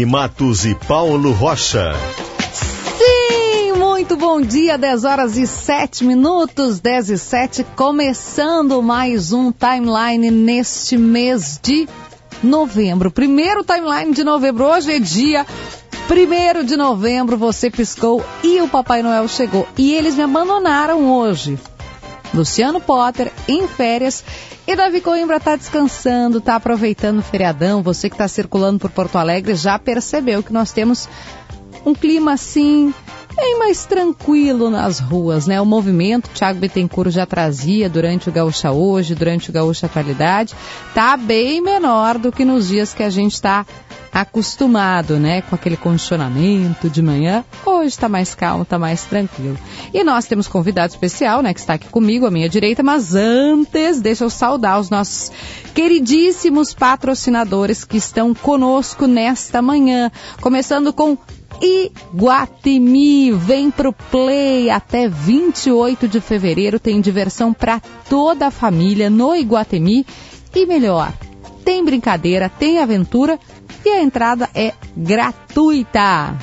Kelly Matos e Paulo Rocha. Sim, muito bom dia, 10 horas e 7 minutos, 10 e 7, começando mais um timeline neste mês de novembro. Primeiro timeline de novembro, hoje é dia 1 de novembro, você piscou e o Papai Noel chegou. E eles me abandonaram hoje. Luciano Potter em férias e Davi Coimbra está descansando, está aproveitando o feriadão. Você que está circulando por Porto Alegre já percebeu que nós temos um clima assim bem mais tranquilo nas ruas, né? O movimento, Thiago Bittencourt já trazia durante o Gaúcha Hoje, durante o Gaúcha Atualidade, tá bem menor do que nos dias que a gente está acostumado, né, com aquele condicionamento de manhã. Hoje está mais calmo, está mais tranquilo. E nós temos convidado especial, né, que está aqui comigo à minha direita, mas antes, deixa eu saudar os nossos queridíssimos patrocinadores que estão conosco nesta manhã, começando com Iguatemi, vem pro Play até 28 de fevereiro, tem diversão para toda a família no Iguatemi e melhor, tem brincadeira, tem aventura e a entrada é gratuita.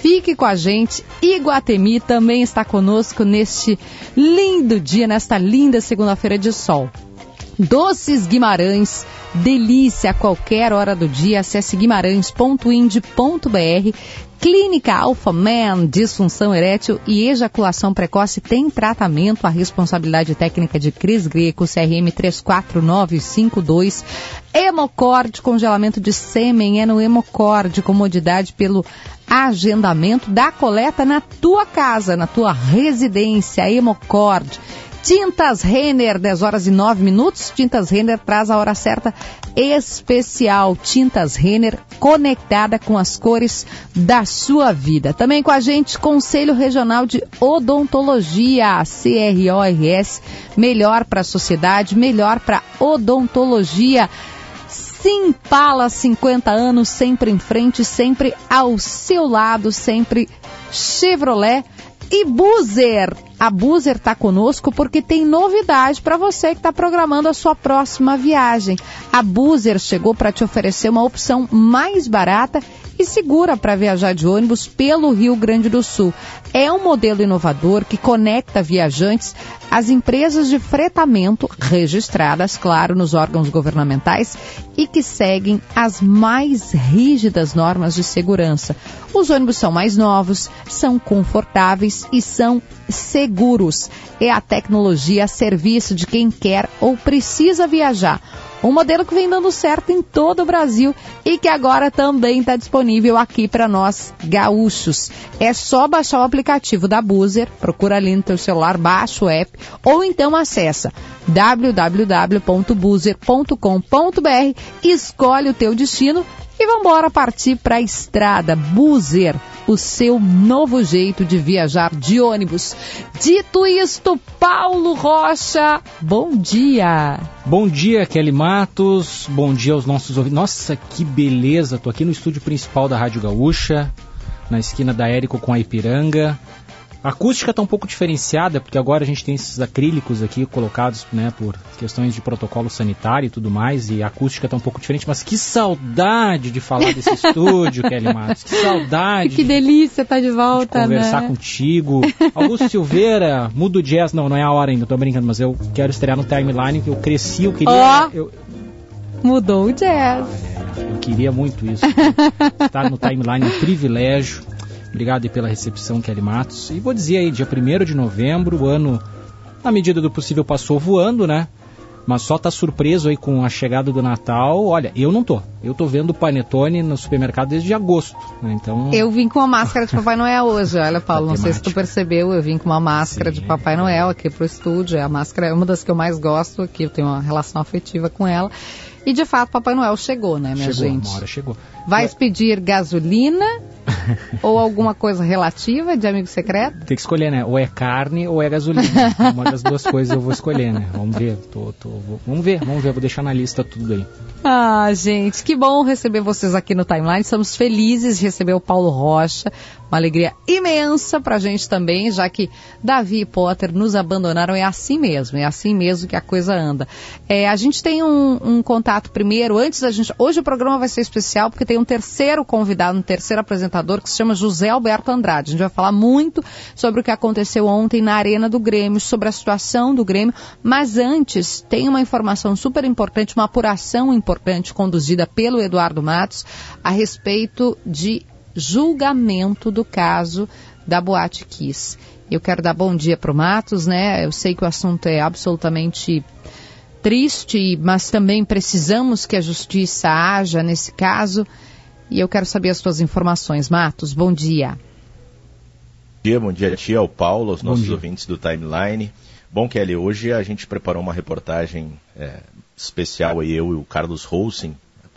Fique com a gente. Iguatemi também está conosco neste lindo dia, nesta linda segunda-feira de sol. Doces Guimarães, delícia a qualquer hora do dia. Acesse guimarães.ind.br. Clínica Alpha Man, disfunção erétil e ejaculação precoce tem tratamento. A responsabilidade técnica de Cris Greco, CRM 34952. Hemocord, congelamento de sêmen é no Hemocord, comodidade pelo agendamento da coleta na tua casa, na tua residência. Hemocord. Tintas Renner, 10 horas e 9 minutos. Tintas Renner traz a hora certa especial. Tintas Renner conectada com as cores da sua vida. Também com a gente, Conselho Regional de Odontologia, CRORS, melhor para a sociedade, melhor para odontologia. Simpala 50 anos, sempre em frente, sempre ao seu lado, sempre Chevrolet e Buzer. A Buzer está conosco porque tem novidade para você que está programando a sua próxima viagem. A Buzer chegou para te oferecer uma opção mais barata e segura para viajar de ônibus pelo Rio Grande do Sul. É um modelo inovador que conecta viajantes às empresas de fretamento registradas, claro, nos órgãos governamentais e que seguem as mais rígidas normas de segurança. Os ônibus são mais novos, são confortáveis e são seguros. É a tecnologia a serviço de quem quer ou precisa viajar um modelo que vem dando certo em todo o Brasil e que agora também está disponível aqui para nós gaúchos. É só baixar o aplicativo da Buzer, procura ali no teu celular, baixa o app ou então acessa www.buzer.com.br, escolhe o teu destino e vamos embora partir para a estrada. Buzer, o seu novo jeito de viajar de ônibus. Dito isto, Paulo Rocha, bom dia. Bom dia, Kelly Matos. Bom dia aos nossos ouvintes. Nossa, que beleza! Tô aqui no estúdio principal da Rádio Gaúcha, na esquina da Érico com a Ipiranga. A acústica está um pouco diferenciada, porque agora a gente tem esses acrílicos aqui colocados né, por questões de protocolo sanitário e tudo mais, e a acústica está um pouco diferente, mas que saudade de falar desse estúdio, Kelly Matos. Que saudade. Que delícia estar tá de volta, de conversar né? contigo. Augusto Silveira, muda o jazz. Não, não é a hora ainda, tô brincando, mas eu quero estrear no timeline que eu cresci, eu queria. Oh, eu, mudou o jazz. Eu queria muito isso. Estar no timeline é um privilégio. Obrigado pela recepção, Kelly Matos. E vou dizer aí, dia 1 de novembro, o ano, na medida do possível, passou voando, né? Mas só tá surpreso aí com a chegada do Natal. Olha, eu não tô. Eu tô vendo o Panetone no supermercado desde agosto. Né? Então. Eu vim com a máscara de Papai Noel hoje. Olha, Paulo, não sei se tu percebeu. Eu vim com uma máscara Sim. de Papai Noel aqui pro estúdio. É a máscara é uma das que eu mais gosto aqui. Eu tenho uma relação afetiva com ela. E de fato, Papai Noel chegou, né, minha chegou, gente? Uma hora chegou. Vai expedir gasolina ou alguma coisa relativa de amigo secreto? Tem que escolher, né? Ou é carne ou é gasolina. uma das duas coisas eu vou escolher, né? Vamos ver. Tô, tô, vou, vamos ver, vamos ver. Vou deixar na lista tudo aí. Ah, gente, que bom receber vocês aqui no Timeline. Estamos felizes de receber o Paulo Rocha. Uma alegria imensa pra gente também, já que Davi e Potter nos abandonaram. É assim mesmo, é assim mesmo que a coisa anda. É, a gente tem um, um contato primeiro, antes da gente. Hoje o programa vai ser especial porque tem um terceiro convidado, um terceiro apresentador que se chama José Alberto Andrade. A gente vai falar muito sobre o que aconteceu ontem na Arena do Grêmio, sobre a situação do Grêmio. Mas antes, tem uma informação super importante, uma apuração importante conduzida pelo Eduardo Matos a respeito de julgamento do caso da Boate Kiss. Eu quero dar bom dia para o Matos, né? Eu sei que o assunto é absolutamente triste, mas também precisamos que a justiça haja nesse caso. E eu quero saber as suas informações. Matos, bom dia. Bom dia, bom dia a ti, ao Paulo, aos nossos ouvintes do Timeline. Bom, Kelly, hoje a gente preparou uma reportagem é, especial, aí, eu e o Carlos Rosen,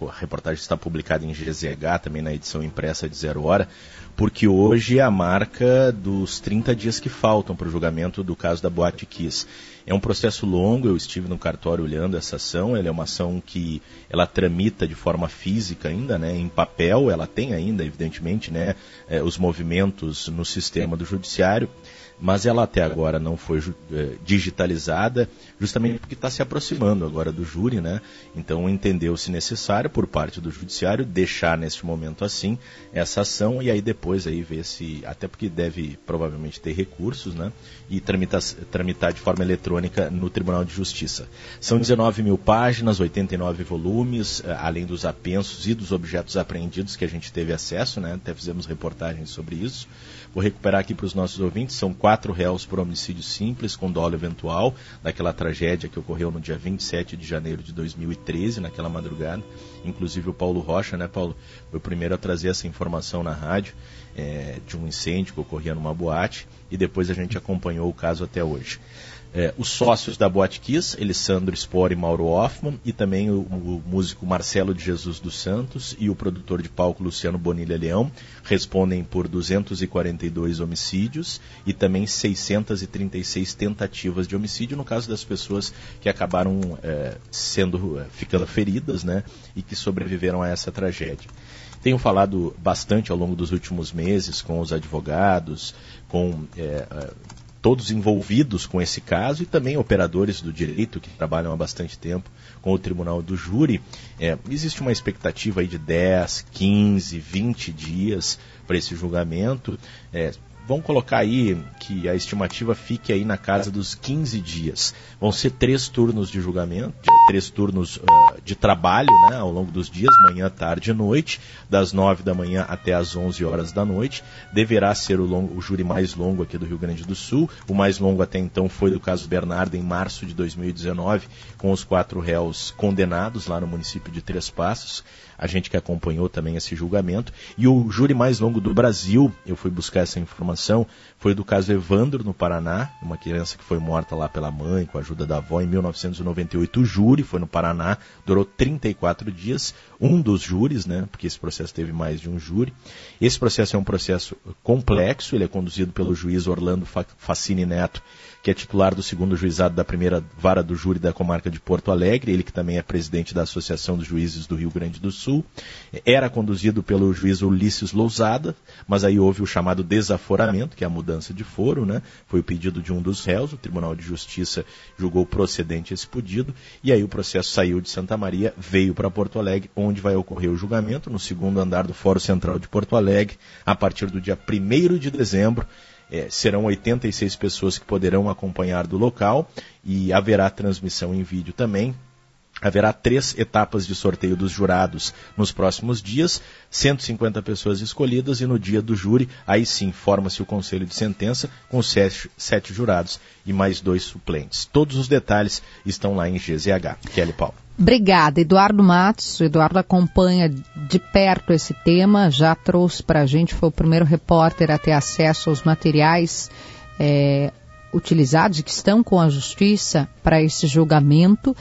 a reportagem está publicada em GZH, também na edição impressa de Zero Hora, porque hoje é a marca dos 30 dias que faltam para o julgamento do caso da Boate Kiss. É um processo longo, eu estive no cartório olhando essa ação, ela é uma ação que ela tramita de forma física ainda, né, em papel, ela tem ainda, evidentemente, né, eh, os movimentos no sistema do judiciário, mas ela até agora não foi é, digitalizada, justamente porque está se aproximando agora do júri, né? Então entendeu-se necessário por parte do judiciário deixar neste momento assim essa ação e aí depois aí ver se, até porque deve provavelmente ter recursos, né? E tramitar, tramitar de forma eletrônica no Tribunal de Justiça. São 19 mil páginas, 89 volumes, é, além dos apensos e dos objetos apreendidos que a gente teve acesso, né? Até fizemos reportagens sobre isso. Vou recuperar aqui para os nossos ouvintes, são quatro réus por homicídio simples com dolo eventual, daquela tragédia que ocorreu no dia 27 de janeiro de 2013, naquela madrugada. Inclusive o Paulo Rocha, né, Paulo, foi o primeiro a trazer essa informação na rádio é, de um incêndio que ocorria numa boate e depois a gente acompanhou o caso até hoje é, os sócios da Boate Kiss, Elisandro Spor e Mauro Hoffman, e também o, o, músico Marcelo de Jesus dos Santos e o produtor de palco Luciano Bonilha Leão, respondem por 242 homicídios e também 636 tentativas de homicídio, no caso das pessoas que acabaram é, sendo, é, ficando feridas, né, e que sobreviveram a essa tragédia. Tenho falado bastante ao longo dos últimos meses com os advogados, com é todos envolvidos com esse caso e também operadores do direito que trabalham há bastante tempo com o Tribunal do Júri. É, existe uma expectativa aí de 10, 15, 20 dias para esse julgamento. É, vamos colocar aí que a estimativa fique aí na casa dos 15 dias. Vão ser três turnos de julgamento, três turnos uh, de trabalho né, ao longo dos dias, manhã, tarde e noite, das 9 da manhã até as 11 horas da noite. Deverá ser o, longo, o júri mais longo aqui do Rio Grande do Sul. O mais longo até então foi do caso Bernardo, em março de 2019, com os quatro réus condenados lá no município de Três Passos a gente que acompanhou também esse julgamento. E o júri mais longo do Brasil, eu fui buscar essa informação, foi do caso Evandro, no Paraná, uma criança que foi morta lá pela mãe, com a ajuda da avó, em 1998. O júri foi no Paraná, durou 34 dias. Um dos júris, né, porque esse processo teve mais de um júri. Esse processo é um processo complexo, ele é conduzido pelo juiz Orlando Facini Neto, que é titular do segundo juizado da primeira vara do júri da comarca de Porto Alegre, ele que também é presidente da Associação dos Juízes do Rio Grande do Sul. Era conduzido pelo juiz Ulisses Lousada, mas aí houve o chamado desaforamento, que é a mudança de foro, né? Foi o pedido de um dos réus, o Tribunal de Justiça julgou procedente esse pedido, e aí o processo saiu de Santa Maria, veio para Porto Alegre, onde vai ocorrer o julgamento, no segundo andar do Fórum Central de Porto Alegre, a partir do dia 1 de dezembro, é, serão 86 pessoas que poderão acompanhar do local e haverá transmissão em vídeo também. Haverá três etapas de sorteio dos jurados nos próximos dias, 150 pessoas escolhidas e no dia do júri, aí sim, forma-se o conselho de sentença com sete, sete, jurados e mais dois suplentes. Todos os detalhes estão lá em GZH. Kelly Paulo. Obrigada, Eduardo Matos. O Eduardo acompanha de perto esse tema, já trouxe para a gente, foi o primeiro repórter a ter acesso aos materiais é, utilizados e que estão com a justiça para esse julgamento.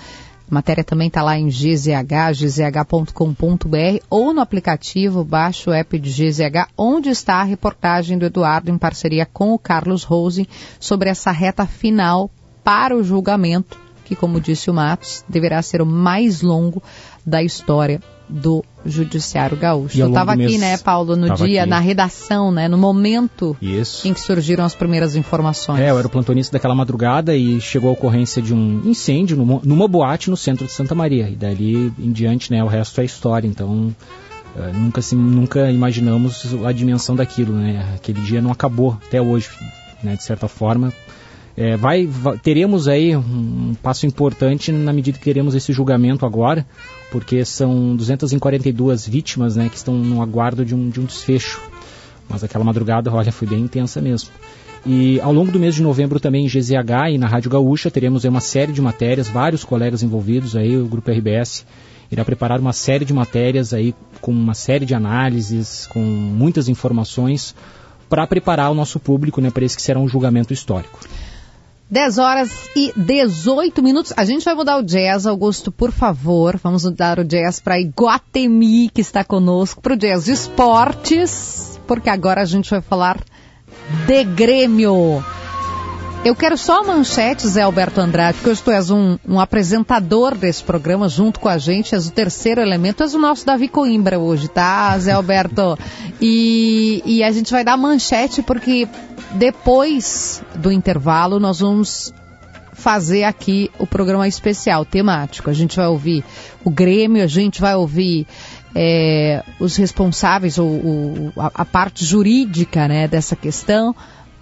A matéria também está lá em GZH, gzh.com.br ou no aplicativo, baixa o app de GZH, onde está a reportagem do Eduardo em parceria com o Carlos Rose sobre essa reta final para o julgamento, que, como disse o Matos, deverá ser o mais longo da história do Judiciário Gaúcho. Eu estava aqui, né, Paulo, no dia, aqui. na redação, né, no momento Isso. em que surgiram as primeiras informações. É, eu era o plantonista daquela madrugada e chegou a ocorrência de um incêndio numa, numa boate no centro de Santa Maria. E dali em diante, né, o resto é história. Então, uh, nunca, se, nunca imaginamos a dimensão daquilo, né? Aquele dia não acabou até hoje, né, de certa forma. É, vai, vai, teremos aí um, passo importante na medida que teremos esse julgamento agora, porque são 242 vítimas né, que estão no aguardo de um, de um desfecho. Mas aquela madrugada, olha, foi bem intensa mesmo. E ao longo do mês de novembro também em GZH e na Rádio Gaúcha teremos uma série de matérias, vários colegas envolvidos aí, o Grupo RBS irá preparar uma série de matérias aí com uma série de análises, com muitas informações para preparar o nosso público né, para esse que será um julgamento histórico. 10 horas e 18 minutos. A gente vai mudar o jazz, Augusto, por favor. Vamos mudar o jazz para Iguatemi, que está conosco, para o jazz de esportes, porque agora a gente vai falar de Grêmio. Eu quero só a manchete, Zé Alberto Andrade, porque hoje tu és um, um, apresentador desse programa junto com a gente, és o terceiro elemento, és o nosso Davi Coimbra hoje, tá, Zé Alberto? E, e a gente vai dar manchete porque depois do intervalo, nós vamos fazer aqui o programa especial, temático. A gente vai ouvir o Grêmio, a gente vai ouvir é, os responsáveis, ou, ou a, a, parte jurídica né, dessa questão.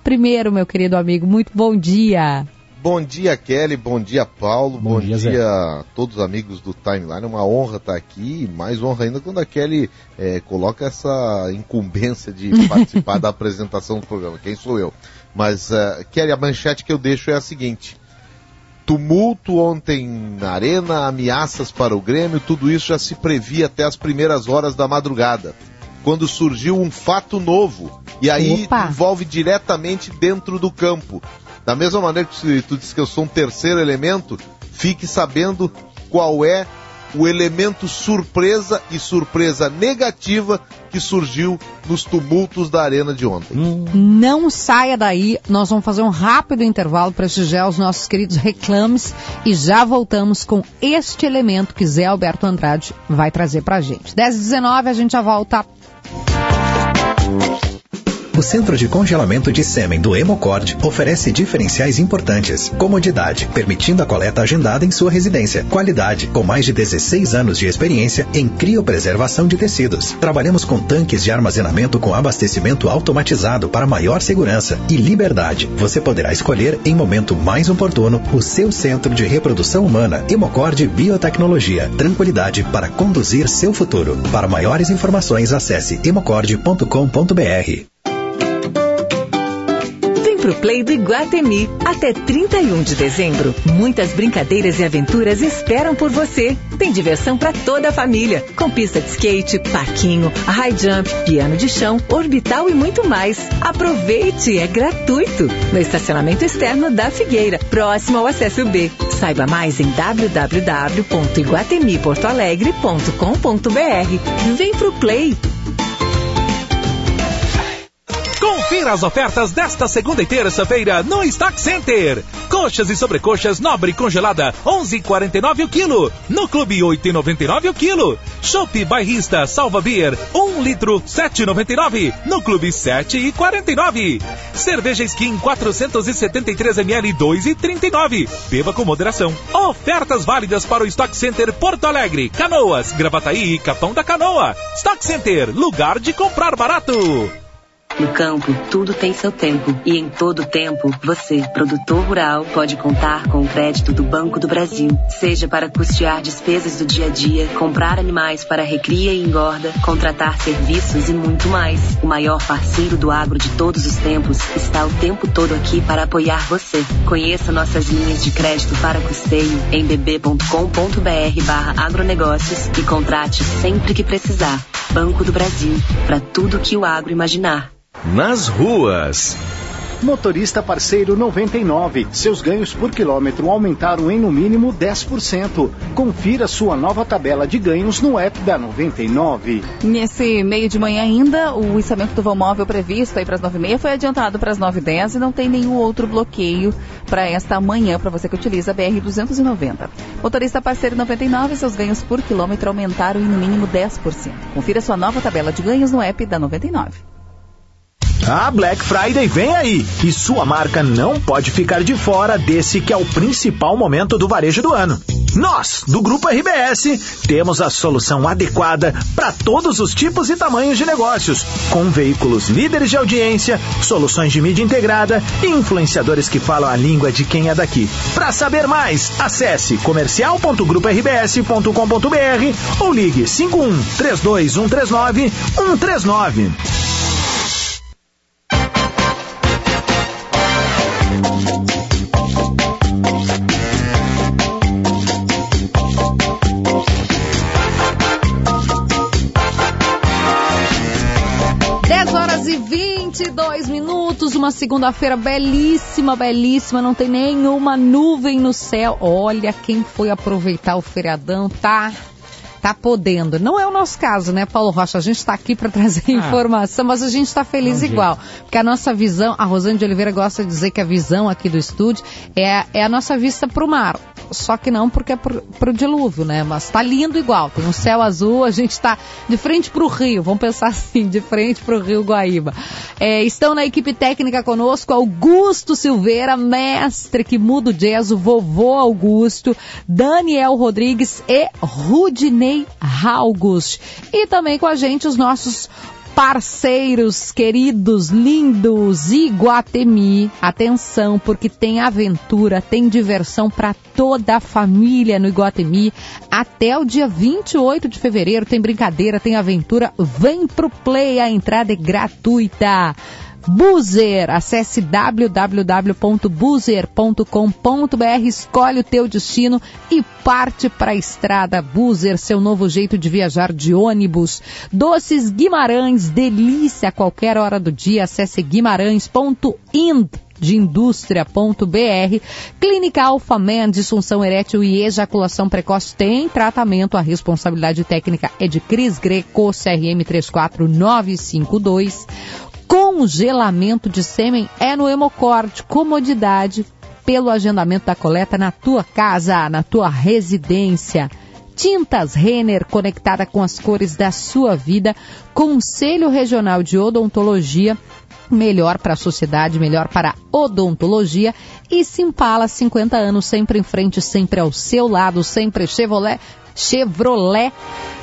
Primeiro, meu querido amigo, muito bom dia. Bom dia, Kelly. Bom dia, Paulo. Bom, bom dia, dia a todos os amigos do Timeline. É uma honra estar aqui. Mais honra ainda quando a Kelly é, coloca essa incumbência de participar da apresentação do programa. Quem sou eu? Mas, uh, Kelly, a manchete que eu deixo é a seguinte: tumulto ontem na Arena, ameaças para o Grêmio, tudo isso já se previa até as primeiras horas da madrugada. Quando surgiu um fato novo, e aí Opa. envolve diretamente dentro do campo. Da mesma maneira que tu disse que eu sou um terceiro elemento, fique sabendo qual é o elemento surpresa e surpresa negativa que surgiu nos tumultos da arena de ontem. Não saia daí, nós vamos fazer um rápido intervalo para prestigiar os nossos queridos reclames e já voltamos com este elemento que Zé Alberto Andrade vai trazer para a gente. 10 e 19 a gente já volta. O Centro de Congelamento de Sêmen do Hemocord oferece diferenciais importantes. Comodidade, permitindo a coleta agendada em sua residência. Qualidade, com mais de 16 anos de experiência em criopreservação de tecidos. Trabalhamos com tanques de armazenamento com abastecimento automatizado para maior segurança. E liberdade. Você poderá escolher, em momento mais oportuno, o seu centro de reprodução humana. Hemocord Biotecnologia. Tranquilidade para conduzir seu futuro. Para maiores informações, acesse hemocord.com.br pro Play do Iguatemi. Até 31 de dezembro, muitas brincadeiras e aventuras esperam por você. Tem diversão para toda a família, com pista de skate, parquinho, high jump, piano de chão, orbital e muito mais. Aproveite, é gratuito. No estacionamento externo da Figueira, próximo ao acesso B. Saiba mais em www.iguatemiportoalegre.com.br. Vem pro Play. Confira as ofertas desta segunda e terça-feira no Stock Center. Coxas e sobrecoxas nobre congelada 11,49 o quilo. No Clube 8,99 o quilo. Chopp bairrista Salva Beer 1 litro 7,99. No Clube 7,49. Cerveja Skin 473 ml 2,39. Beba com moderação. Ofertas válidas para o Stock Center Porto Alegre, Canoas, Gravataí e Capão da Canoa. Stock Center, lugar de comprar barato. No campo, tudo tem seu tempo. E em todo tempo, você, produtor rural, pode contar com o crédito do Banco do Brasil. Seja para custear despesas do dia a dia, comprar animais para recria e engorda, contratar serviços e muito mais. O maior parceiro do agro de todos os tempos está o tempo todo aqui para apoiar você. Conheça nossas linhas de crédito para custeio em bb.com.br barra agronegócios e contrate sempre que precisar. Banco do Brasil, para tudo que o agro imaginar. Nas ruas. Motorista parceiro 99. Seus ganhos por quilômetro aumentaram em no mínimo 10%. Confira sua nova tabela de ganhos no app da 99. Nesse meio de manhã ainda, o içamento do vão móvel previsto aí para as 9h30 foi adiantado para as 9h10 e não tem nenhum outro bloqueio para esta manhã para você que utiliza a BR 290. Motorista parceiro 99, seus ganhos por quilômetro aumentaram em no mínimo 10%. Confira sua nova tabela de ganhos no app da 99. A Black Friday vem aí e sua marca não pode ficar de fora desse que é o principal momento do varejo do ano. Nós, do Grupo RBS, temos a solução adequada para todos os tipos e tamanhos de negócios, com veículos líderes de audiência, soluções de mídia integrada e influenciadores que falam a língua de quem é daqui. Para saber mais, acesse comercial.grupo-rbs.com.br ou ligue 51 32 139 139. Uma segunda-feira belíssima, belíssima, não tem nenhuma nuvem no céu. Olha quem foi aproveitar o feriadão, tá? Tá podendo. Não é o nosso caso, né, Paulo Rocha? A gente está aqui para trazer ah, informação, mas a gente está feliz igual. Jeito. Porque a nossa visão, a Rosane de Oliveira gosta de dizer que a visão aqui do estúdio é, é a nossa vista para o mar só que não porque é pro, pro dilúvio, né? Mas tá lindo igual. Tem um céu azul, a gente está de frente para o rio. Vamos pensar assim, de frente para o rio Guaíba. É, estão na equipe técnica conosco Augusto Silveira, mestre que muda o jazz, o vovô Augusto, Daniel Rodrigues e Rudinei August. E também com a gente os nossos parceiros queridos, lindos, Iguatemi. Atenção, porque tem aventura, tem diversão para toda a família no Iguatemi. Até o dia 28 de fevereiro tem brincadeira, tem aventura. Vem pro play, a entrada é gratuita. Buzer, acesse www.buzer.com.br, escolhe o teu destino e parte para a estrada Buzer, seu novo jeito de viajar de ônibus. Doces Guimarães, delícia a qualquer hora do dia, acesse guimarães.ind de indústria.br. Clínica Alfaman, disfunção erétil e ejaculação precoce tem tratamento. A responsabilidade técnica é de Cris Greco, CRM 34952. Congelamento de sêmen é no Hemocorte. Comodidade pelo agendamento da coleta na tua casa, na tua residência. Tintas Renner, conectada com as cores da sua vida. Conselho Regional de Odontologia, melhor para a sociedade, melhor para a odontologia. E Simpala, 50 anos, sempre em frente, sempre ao seu lado, sempre Chevrolet. Chevrolet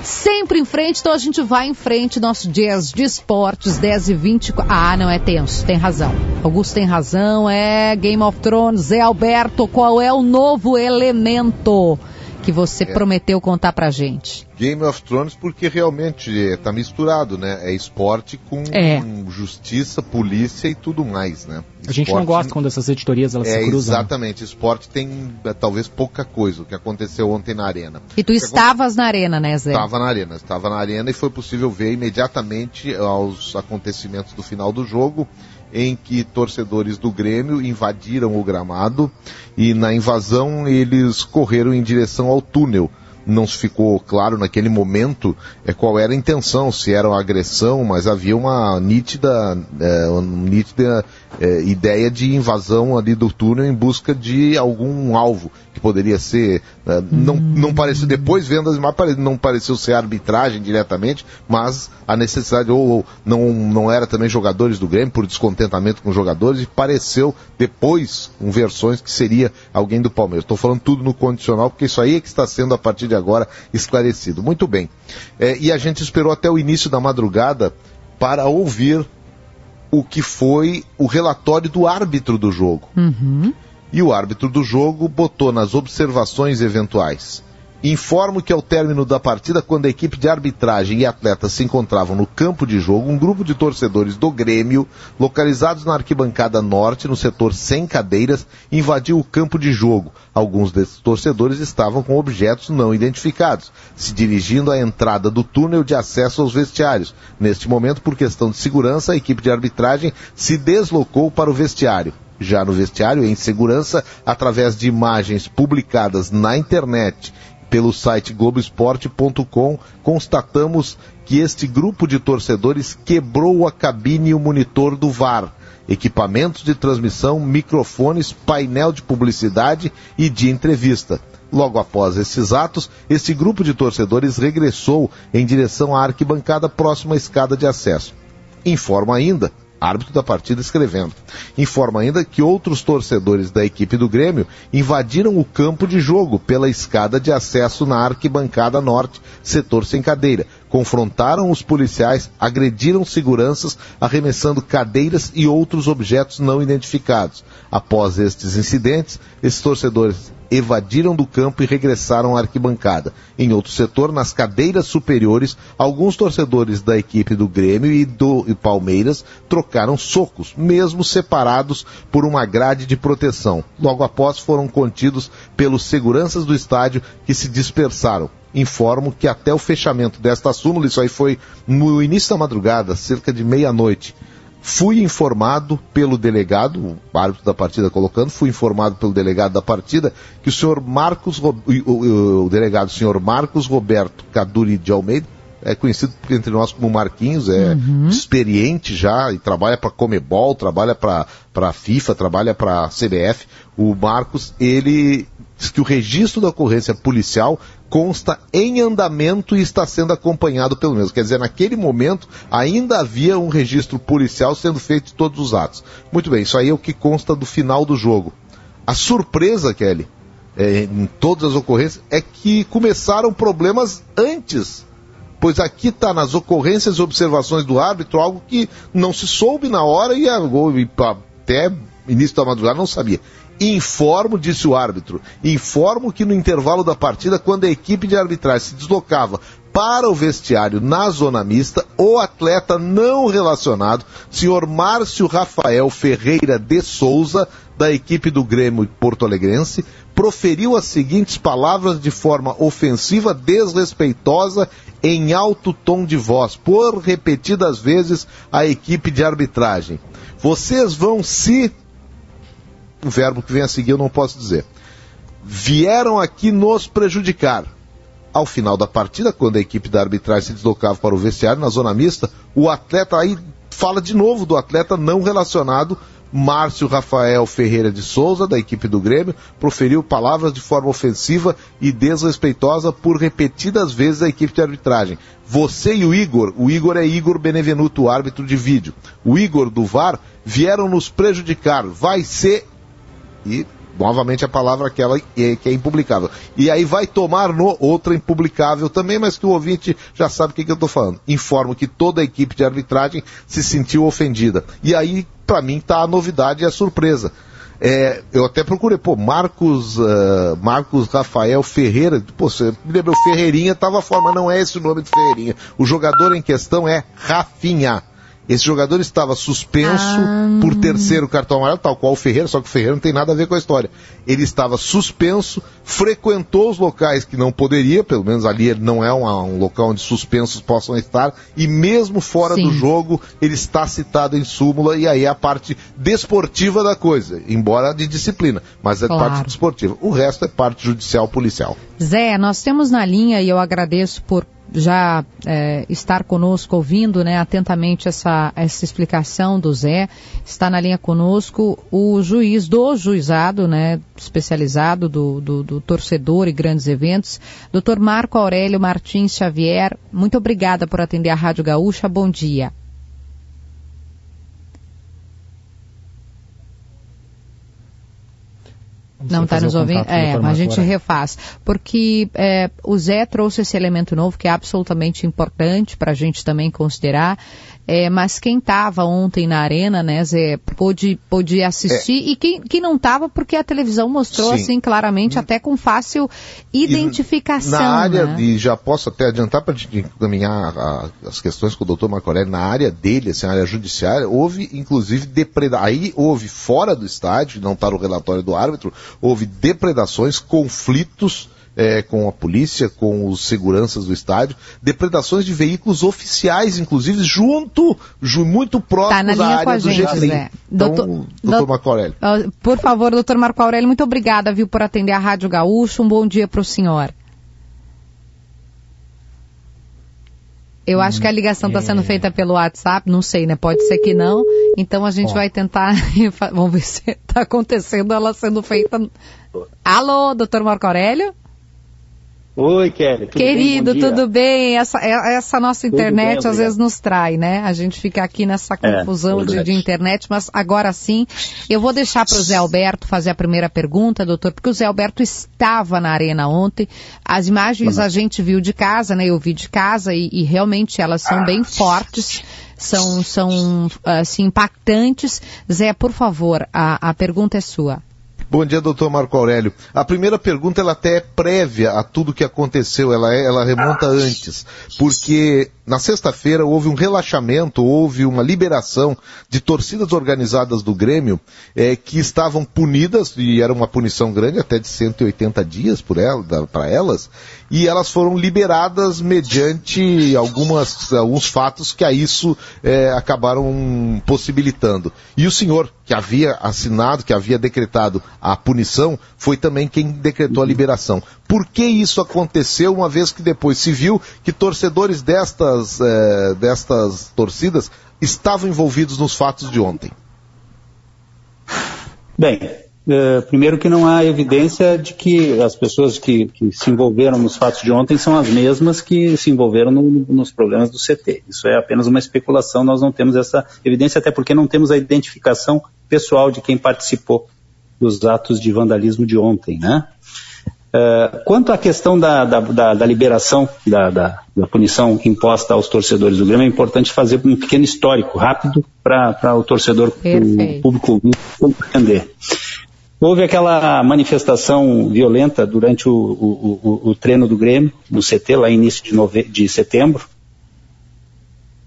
sempre em frente, então a gente vai em frente, nosso dias de esportes, 10 e 20. Ah, não, é tenso, tem razão. Augusto tem razão, é Game of Thrones, Zé Alberto, qual é o novo elemento? Que você é. prometeu contar pra gente? Game of Thrones porque realmente está misturado, né? É esporte com é. justiça, polícia e tudo mais, né? A gente não gosta quando essas editorias elas é, se cruzam. Exatamente, esporte tem é, talvez pouca coisa, o que aconteceu ontem na arena. E tu estavas na arena, né, Zé? Estava na arena, estava na arena e foi possível ver imediatamente aos acontecimentos do final do jogo em que torcedores do Grêmio invadiram o gramado e na invasão eles correram em direção ao túnel. Não se ficou claro naquele momento é, qual era a intenção, se era uma agressão, mas havia uma nítida, é, uma nítida é, ideia de invasão ali do túnel em busca de algum alvo que poderia ser. Uh, não, não pareceu, depois vendo as imagens, não pareceu ser arbitragem diretamente, mas a necessidade, ou, ou, não, não era também jogadores do Grêmio, por descontentamento com os jogadores, e pareceu depois, com versões, que seria alguém do Palmeiras. Estou falando tudo no condicional, porque isso aí é que está sendo, a partir de agora, esclarecido. Muito bem. É, e a gente esperou até o início da madrugada para ouvir o que foi o relatório do árbitro do jogo. Uhum. E o árbitro do jogo botou nas observações eventuais. Informo que ao término da partida, quando a equipe de arbitragem e atletas se encontravam no campo de jogo, um grupo de torcedores do Grêmio, localizados na arquibancada norte, no setor sem cadeiras, invadiu o campo de jogo. Alguns desses torcedores estavam com objetos não identificados, se dirigindo à entrada do túnel de acesso aos vestiários. Neste momento, por questão de segurança, a equipe de arbitragem se deslocou para o vestiário já no vestiário, em segurança, através de imagens publicadas na internet pelo site Globoesporte.com, constatamos que este grupo de torcedores quebrou a cabine e o monitor do VAR, equipamentos de transmissão, microfones, painel de publicidade e de entrevista. Logo após esses atos, esse grupo de torcedores regressou em direção à arquibancada próxima à escada de acesso. Informa ainda árbitro da partida escrevendo. Informa ainda que outros torcedores da equipe do Grêmio invadiram o campo de jogo pela escada de acesso na arquibancada norte, setor sem cadeira. Confrontaram os policiais, agrediram seguranças, arremessando cadeiras e outros objetos não identificados. Após estes incidentes, esses torcedores evadiram do campo e regressaram à arquibancada. Em outro setor, nas cadeiras superiores, alguns torcedores da equipe do Grêmio e do e Palmeiras trocaram socos, mesmo separados por uma grade de proteção. Logo após foram contidos pelos seguranças do estádio que se dispersaram. Informo que até o fechamento desta súmula, isso aí foi no início da madrugada, cerca de meia-noite, Fui informado pelo delegado, o árbitro da partida colocando, fui informado pelo delegado da partida que o senhor Marcos, o, o, o delegado, o senhor Marcos Roberto Caduri de Almeida, é conhecido entre nós como Marquinhos, é uhum. experiente já e trabalha para Comebol, trabalha para a FIFA, trabalha para a CBF. O Marcos, ele diz que o registro da ocorrência policial consta em andamento e está sendo acompanhado pelo mesmo. Quer dizer, naquele momento ainda havia um registro policial sendo feito de todos os atos. Muito bem, isso aí é o que consta do final do jogo. A surpresa, Kelly, é, em todas as ocorrências, é que começaram problemas antes. Pois aqui está nas ocorrências e observações do árbitro algo que não se soube na hora e até início da madrugada não sabia. Informo, disse o árbitro, informo que no intervalo da partida, quando a equipe de arbitragem se deslocava para o vestiário na zona mista, o atleta não relacionado, senhor Márcio Rafael Ferreira de Souza, da equipe do Grêmio Porto Alegrense, proferiu as seguintes palavras de forma ofensiva, desrespeitosa, em alto tom de voz, por repetidas vezes à equipe de arbitragem. Vocês vão se o verbo que vem a seguir eu não posso dizer. Vieram aqui nos prejudicar. Ao final da partida, quando a equipe da arbitragem se deslocava para o vestiário na zona mista, o atleta aí fala de novo do atleta não relacionado Márcio Rafael Ferreira de Souza, da equipe do Grêmio, proferiu palavras de forma ofensiva e desrespeitosa por repetidas vezes à equipe de arbitragem. Você e o Igor, o Igor é Igor Benevenuto, árbitro de vídeo. O Igor do VAR vieram nos prejudicar. Vai ser e novamente a palavra aquela que é impublicável. E aí vai tomar no outra impublicável também, mas que o ouvinte já sabe o que, que eu estou falando. Informo que toda a equipe de arbitragem se sentiu ofendida. E aí, para mim, está a novidade e a surpresa. É, eu até procurei, pô, Marcos, uh, Marcos Rafael Ferreira, pô, você me lembrou, Ferreirinha estava fora, mas não é esse o nome de Ferreirinha. O jogador em questão é Rafinha. Esse jogador estava suspenso ah. por terceiro cartão amarelo, tal qual o Ferreira, só que o Ferreira não tem nada a ver com a história. Ele estava suspenso, frequentou os locais que não poderia, pelo menos ali ele não é um, um local onde suspensos possam estar, e mesmo fora Sim. do jogo, ele está citado em súmula, e aí é a parte desportiva da coisa, embora de disciplina, mas é claro. parte desportiva. O resto é parte judicial policial. Zé, nós temos na linha, e eu agradeço por já é, estar conosco ouvindo né, atentamente essa, essa explicação do Zé. Está na linha conosco o juiz do juizado, né, especializado do, do, do torcedor e grandes eventos, Dr. Marco Aurélio Martins Xavier. Muito obrigada por atender a Rádio Gaúcha. Bom dia. Não está nos ouvindo? É, mas a gente refaz. Porque é, o Zé trouxe esse elemento novo que é absolutamente importante para a gente também considerar. É, mas quem estava ontem na arena, né, Zé, pôde, pôde assistir. É. E quem, quem não estava, porque a televisão mostrou Sim. assim claramente, até com fácil identificação. E na área, né? e já posso até adiantar para encaminhar a, as questões com o doutor Aurélio, na área dele, assim, na área judiciária, houve inclusive depredação. Aí houve fora do estádio, não está no relatório do árbitro, houve depredações, conflitos é, com a polícia, com os seguranças do estádio, depredações de veículos oficiais, inclusive, junto, ju, muito próximo tá da área do Getrim. Então, doutor, doutor Marco Aurélio. Por favor, doutor Marco Aurélio, muito obrigada, viu, por atender a Rádio Gaúcho. Um bom dia para o senhor. Eu acho que a ligação está sendo é. feita pelo WhatsApp, não sei, né? Pode ser que não. Então a gente vai tentar. Vamos ver se está acontecendo ela sendo feita. Alô, doutor Marco Aurélio? Oi, Kelly. Tudo Querido, bem? tudo bem? Essa, é, essa nossa internet bem, às vezes nos trai, né? A gente fica aqui nessa é, confusão é, de, de, internet, mas agora sim, eu vou deixar para o Zé Alberto fazer a primeira pergunta, doutor, porque o Zé Alberto estava na arena ontem. As imagens a gente viu de casa, né? Eu vi de casa e, e realmente elas são bem fortes são, são assim, impactantes. Zé, por favor, a, a pergunta é sua. Bom dia, doutor Marco Aurélio. A primeira pergunta ela até é prévia a tudo que aconteceu, ela, é, ela remonta antes, porque na sexta-feira houve um relaxamento, houve uma liberação de torcidas organizadas do Grêmio é, que estavam punidas, e era uma punição grande, até de 180 dias para ela, elas, e elas foram liberadas mediante algumas, alguns fatos que a isso é, acabaram possibilitando. E o senhor, que havia assinado, que havia decretado a punição, foi também quem decretou a liberação. Por que isso aconteceu, uma vez que depois se viu que torcedores destas, é, destas torcidas estavam envolvidos nos fatos de ontem? Bem, é, primeiro que não há evidência de que as pessoas que, que, se envolveram nos fatos de ontem são as mesmas que se envolveram no, nos problemas do CT. Isso é apenas uma especulação, nós não temos essa evidência, até porque não temos a identificação pessoal de quem participou dos atos de vandalismo de ontem, né? Uh, quanto à questão da, da, da, da liberação da, da, punição imposta aos torcedores do Grêmio, é importante fazer um pequeno histórico rápido para o torcedor, o público compreender. Houve aquela manifestação violenta durante o, o, o, o, treino do Grêmio, no CT, lá início de, nove... de setembro,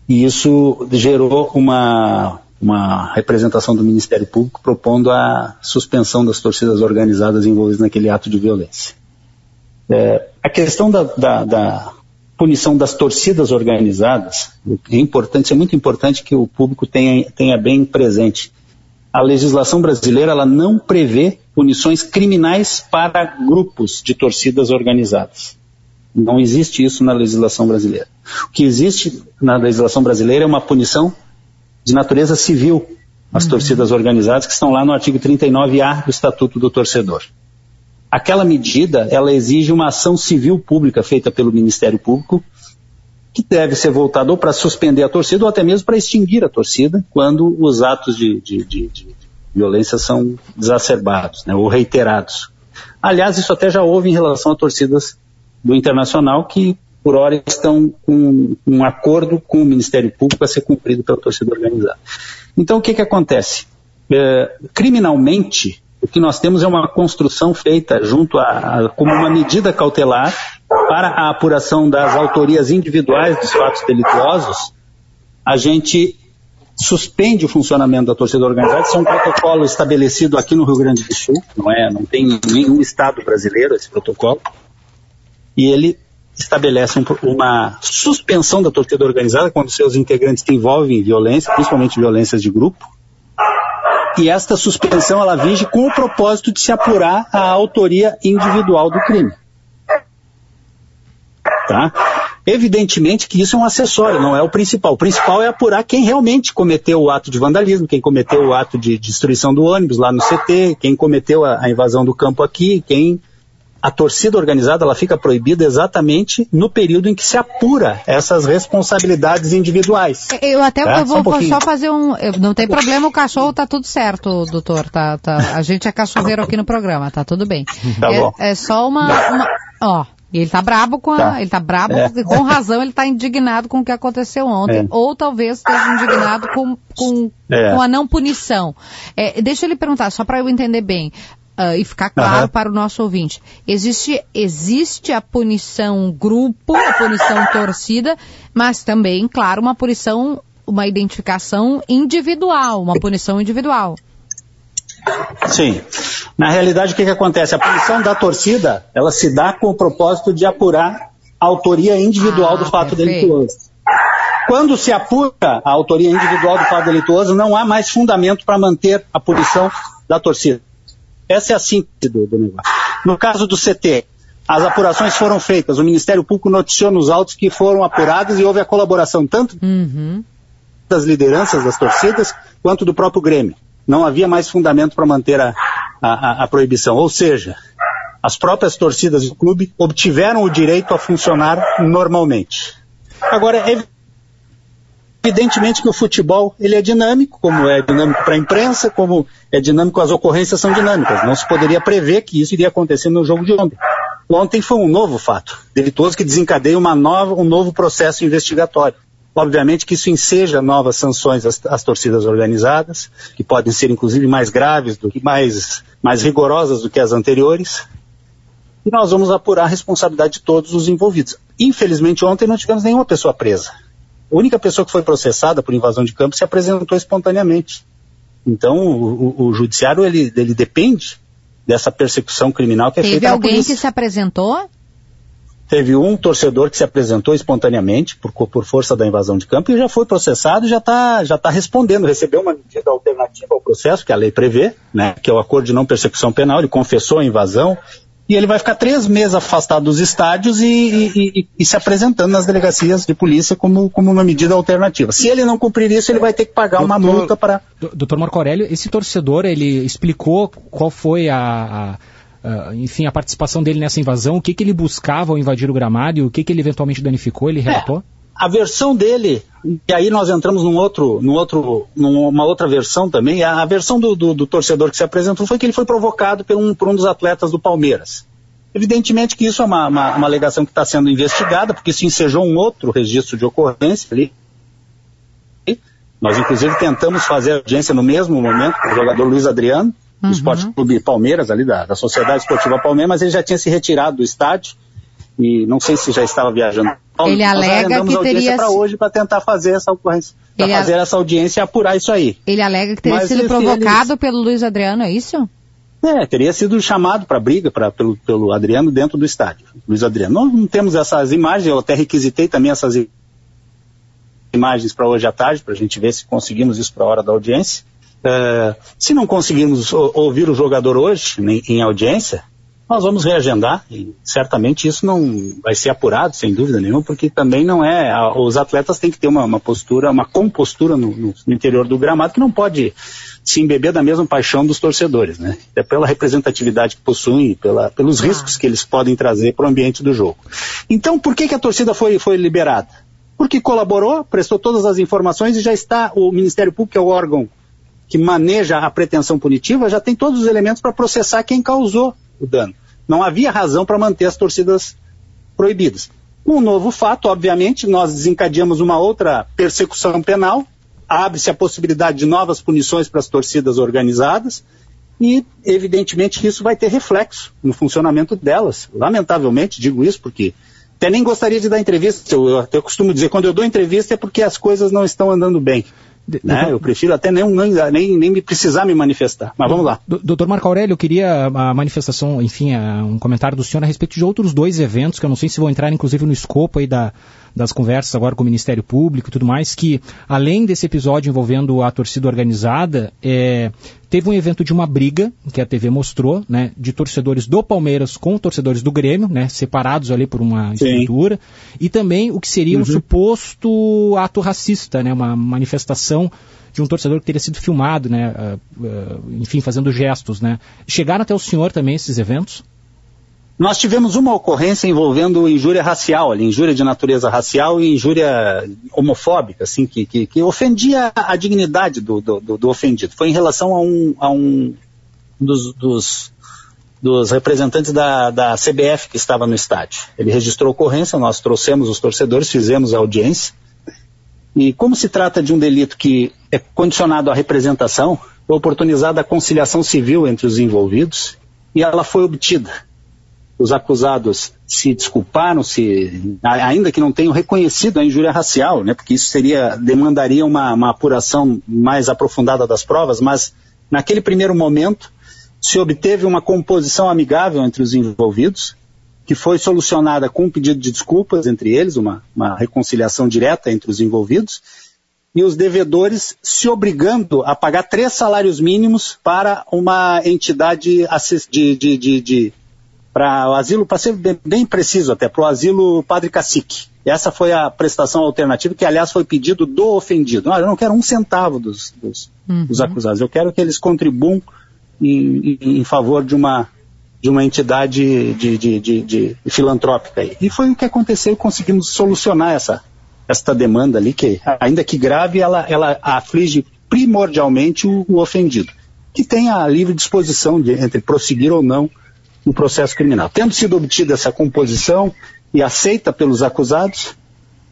e isso gerou uma, uma representação do Ministério Público propondo a suspensão das torcidas organizadas envolvidas naquele ato de violência. É, a questão da, da, da, punição das torcidas organizadas é importante, é muito importante que o público tenha, tenha bem presente. A legislação brasileira ela não prevê punições criminais para grupos de torcidas organizadas. Não existe isso na legislação brasileira. O que existe na legislação brasileira é uma punição de natureza civil as uhum. torcidas organizadas que estão lá no artigo 39A do Estatuto do Torcedor. Aquela medida, ela exige uma ação civil pública feita pelo Ministério Público, que deve ser voltada ou para suspender a torcida ou até mesmo para extinguir a torcida quando os atos de, de, de, de violência são exacerbados né, ou reiterados. Aliás, isso até já houve em relação a torcidas do Internacional que por hora estão com um acordo com o Ministério Público a ser cumprido pela torcida organizada. Então o que, que acontece? É, criminalmente, o que nós temos é uma construção feita junto a, a, como uma medida cautelar para a apuração das autorias individuais dos fatos delituosos, a gente suspende o funcionamento da torcida organizada. Isso é um protocolo estabelecido aqui no Rio Grande do Sul, não é? Não tem nenhum estado brasileiro esse protocolo. E ele estabelece um, uma suspensão da torcida organizada quando seus integrantes se envolvem em violência, principalmente violências de grupo. E esta suspensão ela vige com o propósito de se apurar a autoria individual do crime. Tá? Evidentemente que isso é um acessório, não é o principal. O principal é apurar quem realmente cometeu o ato de vandalismo, quem cometeu o ato de destruição do ônibus lá no CT, quem cometeu a, a invasão do campo aqui, quem a torcida organizada ela fica proibida exatamente no período em que se apura essas responsabilidades individuais. Eu até tá? eu vou só, um só fazer um. Não tem problema, o cachorro tá tudo certo, doutor. Tá, tá, a gente é cachorreiro aqui no programa, tá tudo bem. Tá é, bom. é só uma, uma. Ó, e ele tá brabo com a, tá. ele tá brabo, é. com razão, ele tá indignado com o que aconteceu ontem, é. ou talvez esteja indignado com, com, é. com a não punição. É, deixa ele perguntar, só para eu entender bem, uh, e ficar claro uhum. para o nosso ouvinte. Existe, existe a punição grupo, a punição torcida, mas também, claro, uma punição, uma identificação individual, uma punição individual. Sim. Na realidade, o que, que acontece? A punição da torcida, ela se dá com o propósito de apurar a autoria individual ah, do fato perfeito. delituoso. Quando se apura a autoria individual do fato delituoso, não há mais fundamento para manter a punição da torcida. Essa é a síntese do, do negócio. No caso do CT, as apurações foram feitas, o Ministério Público noticiou nos autos que foram apurados e houve a colaboração tanto uhum. das lideranças das torcidas quanto do próprio Grêmio. Não havia mais fundamento para manter a, a, a, proibição. Ou seja, as próprias torcidas do clube obtiveram o direito a funcionar normalmente. Agora, é Evidentemente que o futebol ele é dinâmico, como é dinâmico para a imprensa, como é dinâmico, as ocorrências são dinâmicas. Não se poderia prever que isso iria acontecer no jogo de ontem. Ontem foi um novo fato delitoso que desencadeia uma nova, um novo processo investigatório. Obviamente que isso enseja novas sanções às, às, torcidas organizadas, que podem ser inclusive mais graves do que mais, mais rigorosas do que as anteriores. E nós vamos apurar a responsabilidade de todos os envolvidos. Infelizmente ontem não tivemos nenhuma pessoa presa. A única pessoa que foi processada por invasão de campo se apresentou espontaneamente. Então, o, o, o judiciário, ele, ele depende dessa persecução criminal que é Teve feita Teve alguém que se apresentou? Teve um torcedor que se apresentou espontaneamente por, por força da invasão de campo e já foi processado e já está já tá respondendo, recebeu uma medida alternativa ao processo que a lei prevê, né, que é o acordo de não persecução penal, ele confessou a invasão e ele vai ficar três meses afastado dos estádios e, e, e, e, se apresentando nas delegacias de polícia como, como uma medida alternativa. Se ele não cumprir isso, ele vai ter que pagar doutor, uma multa para. Doutor Marco Aurélio, esse torcedor, ele explicou qual foi a, a, a, enfim, a participação dele nessa invasão, o que, que ele buscava ao invadir o gramado e o que, que ele eventualmente danificou, ele relatou? É a versão dele, e aí nós entramos num outro, num outro, numa outra versão também, a, a versão do, do, do, torcedor que se apresentou foi que ele foi provocado por um, por um dos atletas do Palmeiras. Evidentemente que isso é uma, uma, uma alegação que está sendo investigada, porque isso ensejou um outro registro de ocorrência ali. Nós, inclusive, tentamos fazer audiência no mesmo momento com o jogador Luiz Adriano, do uhum. Esporte Clube Palmeiras, ali da, da Sociedade Esportiva Palmeiras, mas ele já tinha se retirado do estádio e não sei se já estava viajando. Ele alega que teria para hoje para tentar fazer essa ocorrência, para fazer essa audiência e apurar isso aí. Ele alega que teria Mas sido provocado pelo Luiz Adriano, é isso? É, teria sido chamado para briga pra, pelo, pelo Adriano dentro do estádio. Luiz Adriano. Nós não temos essas imagens, eu até requisitei também essas imagens para hoje à tarde, para a gente ver se conseguimos isso para a hora da audiência. É, se não conseguirmos ouvir o jogador hoje em, em audiência, nós vamos reagendar e certamente isso não vai ser apurado, sem dúvida nenhuma, porque também não é. A, os atletas têm que ter uma, uma postura, uma compostura no, no, no, interior do gramado que não pode se embeber da mesma paixão dos torcedores, né? É pela representatividade que possuem, pela, pelos ah. riscos que eles podem trazer para o ambiente do jogo. Então, por que, que a torcida foi, foi liberada? Porque colaborou, prestou todas as informações e já está o Ministério Público, que é o órgão que maneja a pretensão punitiva, já tem todos os elementos para processar quem causou o dano. Não havia razão para manter as torcidas proibidas. Um novo fato, obviamente, nós desencadeamos uma outra persecução penal, abre-se a possibilidade de novas punições para as torcidas organizadas e, evidentemente, isso vai ter reflexo no funcionamento delas. Lamentavelmente, digo isso porque até nem gostaria de dar entrevista. Eu, eu costumo dizer, quando eu dou entrevista é porque as coisas não estão andando bem. Né? Eu prefiro até nem, nem, nem me precisar me manifestar. Mas vamos lá. Doutor Marco Aurélio, eu queria a manifestação, enfim, um comentário do senhor a respeito de outros dois eventos, que eu não sei se vão entrar, inclusive, no escopo aí da, das conversas agora com o Ministério Público e tudo mais, que além desse episódio envolvendo a torcida organizada, é, teve um evento de uma briga, que a TV mostrou, né, de torcedores do Palmeiras com torcedores do Grêmio, né, separados ali por uma Sim. estrutura, e também o que seria uhum. um suposto ato racista, né, uma manifestação de um torcedor que teria sido filmado, né, uh, uh, enfim, fazendo gestos, né. Chegaram até o senhor também esses eventos? Nós tivemos uma ocorrência envolvendo injúria racial, ali, injúria de natureza racial e injúria homofóbica, assim, que, que, que ofendia a dignidade do, do, do, ofendido. Foi em relação a um, a um dos, dos, dos representantes da, da CBF que estava no estádio. Ele registrou ocorrência, nós trouxemos os torcedores, fizemos a audiência. E como se trata de um delito que é condicionado à representação, foi oportunizada a conciliação civil entre os envolvidos e ela foi obtida os acusados se desculparam, se, ainda que não tenham reconhecido a injúria racial, né, porque isso seria, demandaria uma, uma apuração mais aprofundada das provas, mas naquele primeiro momento se obteve uma composição amigável entre os envolvidos, que foi solucionada com um pedido de desculpas entre eles, uma, uma reconciliação direta entre os envolvidos, e os devedores se obrigando a pagar três salários mínimos para uma entidade de, de, de, de para o asilo, para ser bem, preciso até, para o asilo Padre Cacique. Essa foi a prestação alternativa, que aliás foi pedido do ofendido. Ah, eu não quero um centavo dos, dos, uhum. dos acusados, eu quero que eles contribuam em, em, em favor de uma, de uma entidade de, de, de, filantrópica. E foi o que aconteceu e conseguimos solucionar essa, essa demanda ali, que ainda que grave, ela, ela aflige primordialmente o, o ofendido, que tem a livre disposição de, entre prosseguir ou não no processo criminal. Tendo sido obtida essa composição e aceita pelos acusados,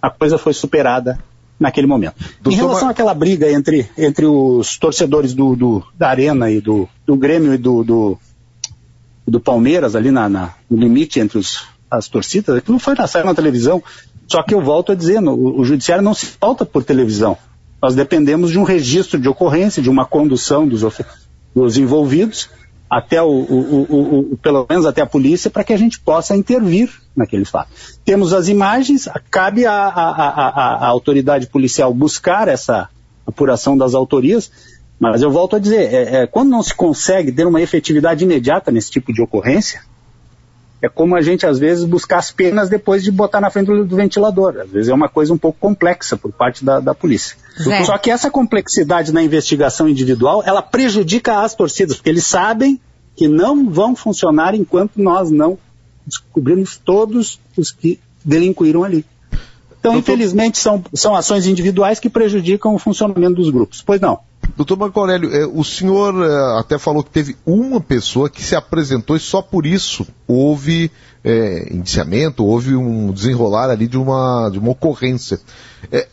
a coisa foi superada naquele momento. Doutor em relação àquela briga entre, entre os torcedores do, do da Arena e do, do Grêmio e do, do, do Palmeiras, ali na, na, no limite entre os, as torcidas, aquilo foi na, saiu na televisão. Só que eu volto a dizer, no, o, o judiciário não se falta por televisão. Nós dependemos de um registro de ocorrência, de uma condução dos, dos envolvidos, até o, o, o, o, pelo menos até a polícia, para que a gente possa intervir naquele fato. Temos as imagens, cabe à, à, autoridade policial buscar essa apuração das autorias, mas eu volto a dizer, é, é, quando não se consegue ter uma efetividade imediata nesse tipo de ocorrência, é como a gente às vezes buscar as penas depois de botar na frente do, do ventilador. Às vezes é uma coisa um pouco complexa por parte da, da polícia. Zé. Só que essa complexidade na investigação individual, ela prejudica as torcidas, porque eles sabem que não vão funcionar enquanto nós não descobrirmos todos os que delinquiram ali. Então, Doutor... infelizmente, são, são ações individuais que prejudicam o funcionamento dos grupos. Pois não. Doutor Marco Aurélio, eh, o senhor eh, até falou que teve uma pessoa que se apresentou e só por isso houve é, indiciamento, houve um desenrolar ali de uma, de uma ocorrência. É,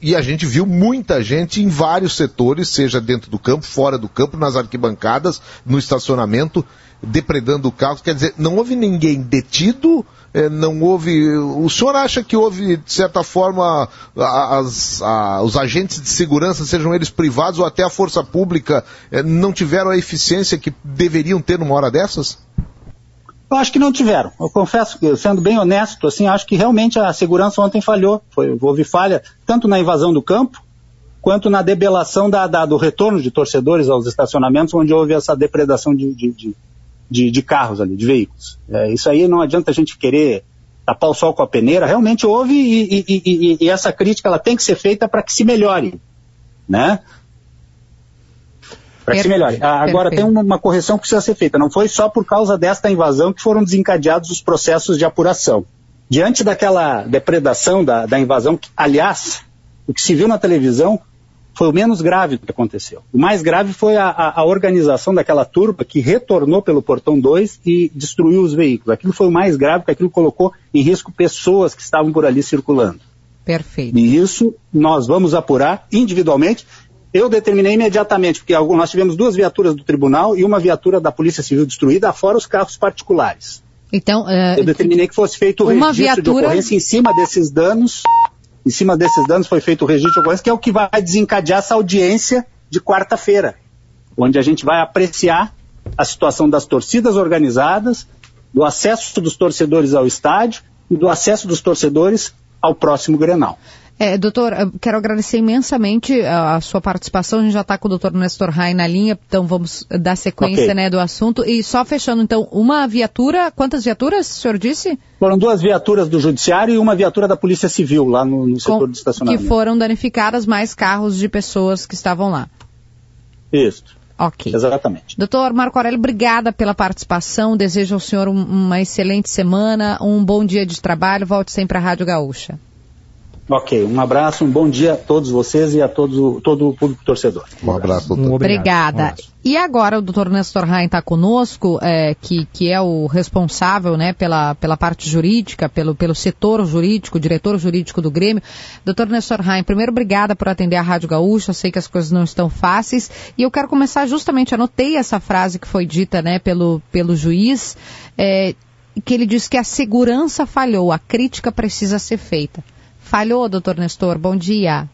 e a gente viu muita gente em vários setores, seja dentro do campo, fora do campo, nas arquibancadas, no estacionamento, depredando carros. Quer dizer, não houve ninguém detido, é, não houve. O senhor acha que houve, de certa forma, as, a, os agentes de segurança, sejam eles privados ou até a força pública, é, não tiveram a eficiência que deveriam ter numa hora dessas? Eu acho que não tiveram. Eu confesso que, sendo bem honesto, assim, acho que realmente a segurança ontem falhou. Foi, houve falha tanto na invasão do campo, quanto na debelação da, da, do retorno de torcedores aos estacionamentos, onde houve essa depredação de, de, de, de carros ali, de veículos. É, isso aí não adianta a gente querer tapar o sol com a peneira. Realmente houve e, e, e, e essa crítica ela tem que ser feita para que se melhore. Né? Para que se melhore. Ah, agora tem uma, uma, correção que precisa ser feita. Não foi só por causa desta invasão que foram desencadeados os processos de apuração. Diante daquela depredação da, da invasão, que, aliás, o que se viu na televisão foi o menos grave que aconteceu. O mais grave foi a, a, a, organização daquela turba que retornou pelo portão 2 e destruiu os veículos. Aquilo foi o mais grave, porque aquilo colocou em risco pessoas que estavam por ali circulando. Perfeito. E isso nós vamos apurar individualmente eu determinei imediatamente, porque nós tivemos duas viaturas do tribunal e uma viatura da Polícia Civil destruída, fora os carros particulares. Então, uh, eu determinei que fosse feito o registro viatura... de ocorrência em cima desses danos. Em cima desses danos foi feito o registro de ocorrência, que é o que vai desencadear essa audiência de quarta-feira, onde a gente vai apreciar a situação das torcidas organizadas, do acesso dos torcedores ao estádio e do acesso dos torcedores ao próximo Grenal. É, doutor, quero agradecer imensamente a, a sua participação. A gente já está com o doutor Nestor Rai na linha, então vamos dar sequência okay. né, do assunto. E só fechando, então, uma viatura, quantas viaturas o senhor disse? Foram duas viaturas do Judiciário e uma viatura da Polícia Civil lá no, no setor com, de estacionamento. Que foram danificadas mais carros de pessoas que estavam lá. Isso. Ok. Exatamente. Doutor Marco Aurélio, obrigada pela participação. Desejo ao senhor um, uma excelente semana, um bom dia de trabalho. Volte sempre à Rádio Gaúcha. Ok, um abraço, um bom dia a todos vocês e a todos, todo o público torcedor. Um abraço, doutor. Um Obrigada. Um e agora o doutor Nestor Rain está conosco, é, que, que é o responsável né, pela, pela parte jurídica, pelo, pelo setor jurídico, diretor jurídico do Grêmio. Doutor Nestor Rain, primeiro, obrigada por atender a Rádio Gaúcha, eu sei que as coisas não estão fáceis, e eu quero começar justamente, anotei essa frase que foi dita né, pelo, pelo juiz, é, que ele diz que a segurança falhou, a crítica precisa ser feita. Falhou, doutor Nestor. Bom dia.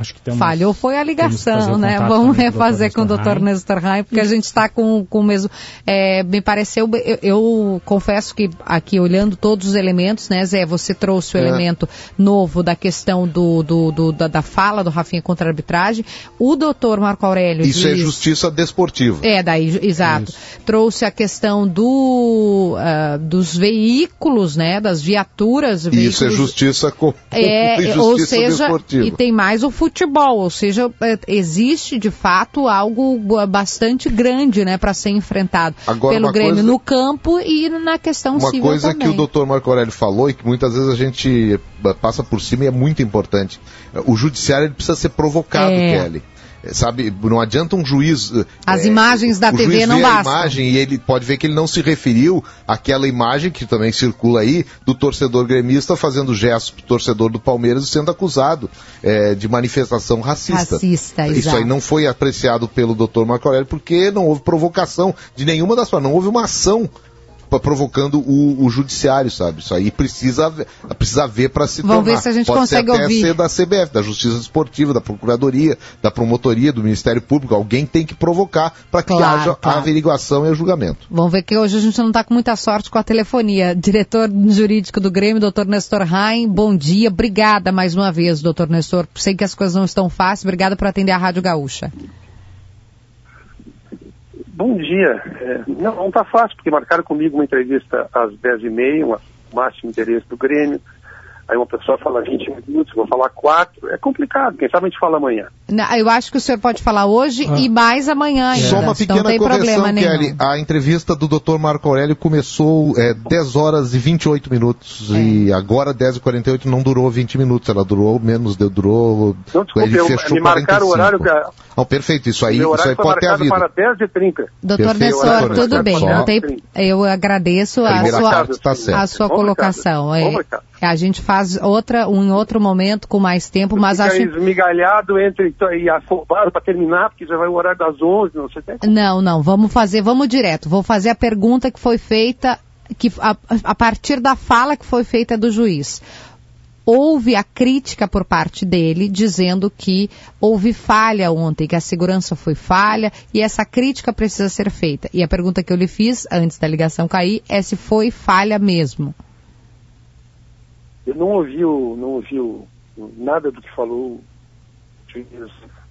Acho que temos, Falhou foi a ligação, né? Vamos refazer com o Dr. Nestor Raim, porque a gente está com, com o mesmo. É, me pareceu, eu, eu, confesso que aqui olhando todos os elementos, né, Zé, você trouxe o é. elemento novo da questão do, do, do da, da, fala do Rafinha contra a arbitragem. O doutor Marco Aurélio. Isso é diz, é justiça desportiva. É, daí, exato. Isso. Trouxe a questão do, uh, dos veículos, né, das viaturas. Veículos, Isso é justiça com. É, justiça ou seja, desportiva. e tem mais o futebol futebol, ou seja, é, existe de fato algo bastante grande, né, para ser enfrentado Agora, pelo Grêmio coisa, no campo e na questão uma civil Uma coisa também. que o Dr. Marco Aurélio falou e que muitas vezes a gente eh, passa por cima e é muito importante. O judiciário precisa ser provocado, é. Kelly sabe, não adianta um juiz. As é, imagens da TV não bastam. a imagem e ele pode ver que ele não se referiu àquela imagem que também circula aí do torcedor gremista fazendo gestos pro torcedor do Palmeiras sendo acusado é, de manifestação racista. Racista, Isso exato. aí não foi apreciado pelo Dr. Marco Aurélio porque não houve provocação de nenhuma das formas, não houve uma ação provocando o, o, judiciário, sabe? Isso aí precisa, precisa ver para se Vamos tornar. ver se a gente Pode consegue ser ouvir. ser da CBF, da Justiça Esportiva, da Procuradoria, da Promotoria, do Ministério Público. Alguém tem que provocar para que claro, haja claro. a averiguação e o julgamento. Vamos ver que hoje a gente não está com muita sorte com a telefonia. Diretor jurídico do Grêmio, doutor Nestor Rain, bom dia. Obrigada mais uma vez, doutor Nestor. Sei que as coisas não estão fáceis. Obrigada por atender a Rádio Gaúcha. Bom dia. É, não, não está fácil, porque marcaram comigo uma entrevista às 10h30, um máximo interesse do Grêmio. Aí uma pessoa fala 20 minutos, vou falar 4. É complicado, quem sabe a gente fala amanhã. Não, eu acho que o senhor pode falar hoje ah. e mais amanhã ainda. Só uma pequena não tem correção, Kelly. nenhum. A entrevista do Dr. Marco Aurélio começou é, 10 horas e 28 minutos. É. E agora 10 e 48 não durou 20 minutos, ela durou menos, durou. Não, desculpe, ele eu, fechou me marcaram 45. o horário que. Não, perfeito, isso aí, Meu isso aí pode ter para 10 e 30 Doutor Nessor, tudo bem. Não tem, eu agradeço a sua, tá a sua colocação. É, a gente faz outra, um em outro momento com mais tempo, mas Fica acho... esmigalhado entre e afobado para terminar, porque já vai o horário das 11, não sei até... Não, não, vamos fazer, vamos direto. Vou fazer a pergunta que foi feita, que, a, a partir da fala que foi feita do juiz houve a crítica por parte dele, dizendo que houve falha ontem, que a segurança foi falha e essa crítica precisa ser feita. E a pergunta que eu lhe fiz antes da ligação cair é se foi falha mesmo. Eu não ouvi, não ouvi nada do que falou